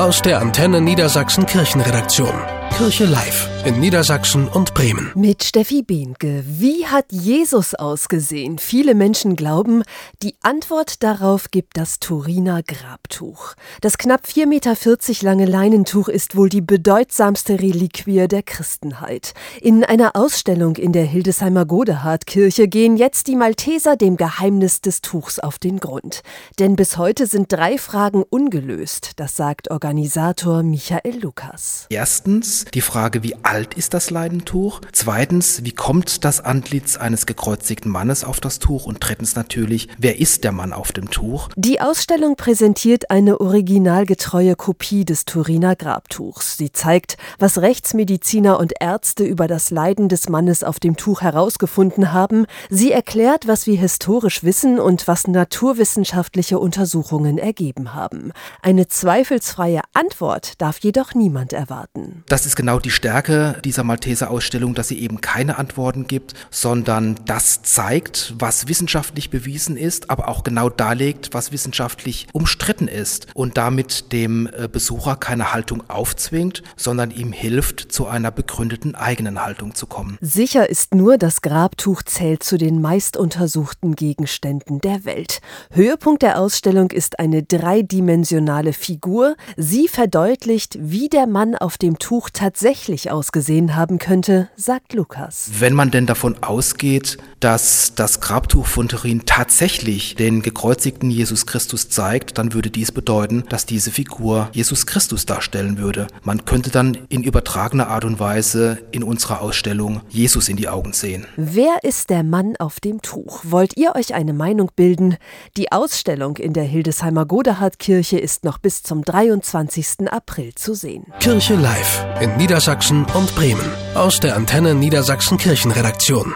Aus der Antenne Niedersachsen Kirchenredaktion. Kirche Live in Niedersachsen und Bremen. Mit Steffi Behnke. Wie hat Jesus ausgesehen? Viele Menschen glauben, die Antwort darauf gibt das Turiner Grabtuch. Das knapp 4,40 Meter lange Leinentuch ist wohl die bedeutsamste Reliquie der Christenheit. In einer Ausstellung in der Hildesheimer Godehardkirche gehen jetzt die Malteser dem Geheimnis des Tuchs auf den Grund. Denn bis heute sind drei Fragen ungelöst. Das sagt Organisator Michael Lukas. Erstens die Frage, wie alt ist das Leidentuch? Zweitens, wie kommt das Antlitz eines gekreuzigten Mannes auf das Tuch? Und drittens natürlich, wer ist der Mann auf dem Tuch? Die Ausstellung präsentiert eine originalgetreue Kopie des Turiner Grabtuchs. Sie zeigt, was Rechtsmediziner und Ärzte über das Leiden des Mannes auf dem Tuch herausgefunden haben. Sie erklärt, was wir historisch wissen und was naturwissenschaftliche Untersuchungen ergeben haben. Eine zweifelsfreie Antwort darf jedoch niemand erwarten. Das ist genau die Stärke dieser Malteser-Ausstellung, dass sie eben keine Antworten gibt, sondern das zeigt, was wissenschaftlich bewiesen ist, aber auch genau darlegt, was wissenschaftlich umstritten ist und damit dem äh, Besucher keine Haltung aufzwingt, sondern ihm hilft, zu einer begründeten eigenen Haltung zu kommen. Sicher ist nur, das Grabtuch zählt zu den meist untersuchten Gegenständen der Welt. Höhepunkt der Ausstellung ist eine dreidimensionale Figur. Sie verdeutlicht, wie der Mann auf dem Tuch tatsächlich ausgesehen haben könnte, sagt Lukas. Wenn man denn davon ausgeht, dass das Grabtuch von Turin tatsächlich den gekreuzigten Jesus Christus zeigt, dann würde dies bedeuten, dass diese Figur Jesus Christus darstellen würde. Man könnte dann in übertragener Art und Weise in unserer Ausstellung Jesus in die Augen sehen. Wer ist der Mann auf dem Tuch? Wollt ihr euch eine Meinung bilden? Die Ausstellung in der Hildesheimer Godehardkirche ist noch bis zum 23. April zu sehen. Kirche Live in Niedersachsen und Bremen. Aus der Antenne Niedersachsen Kirchenredaktion.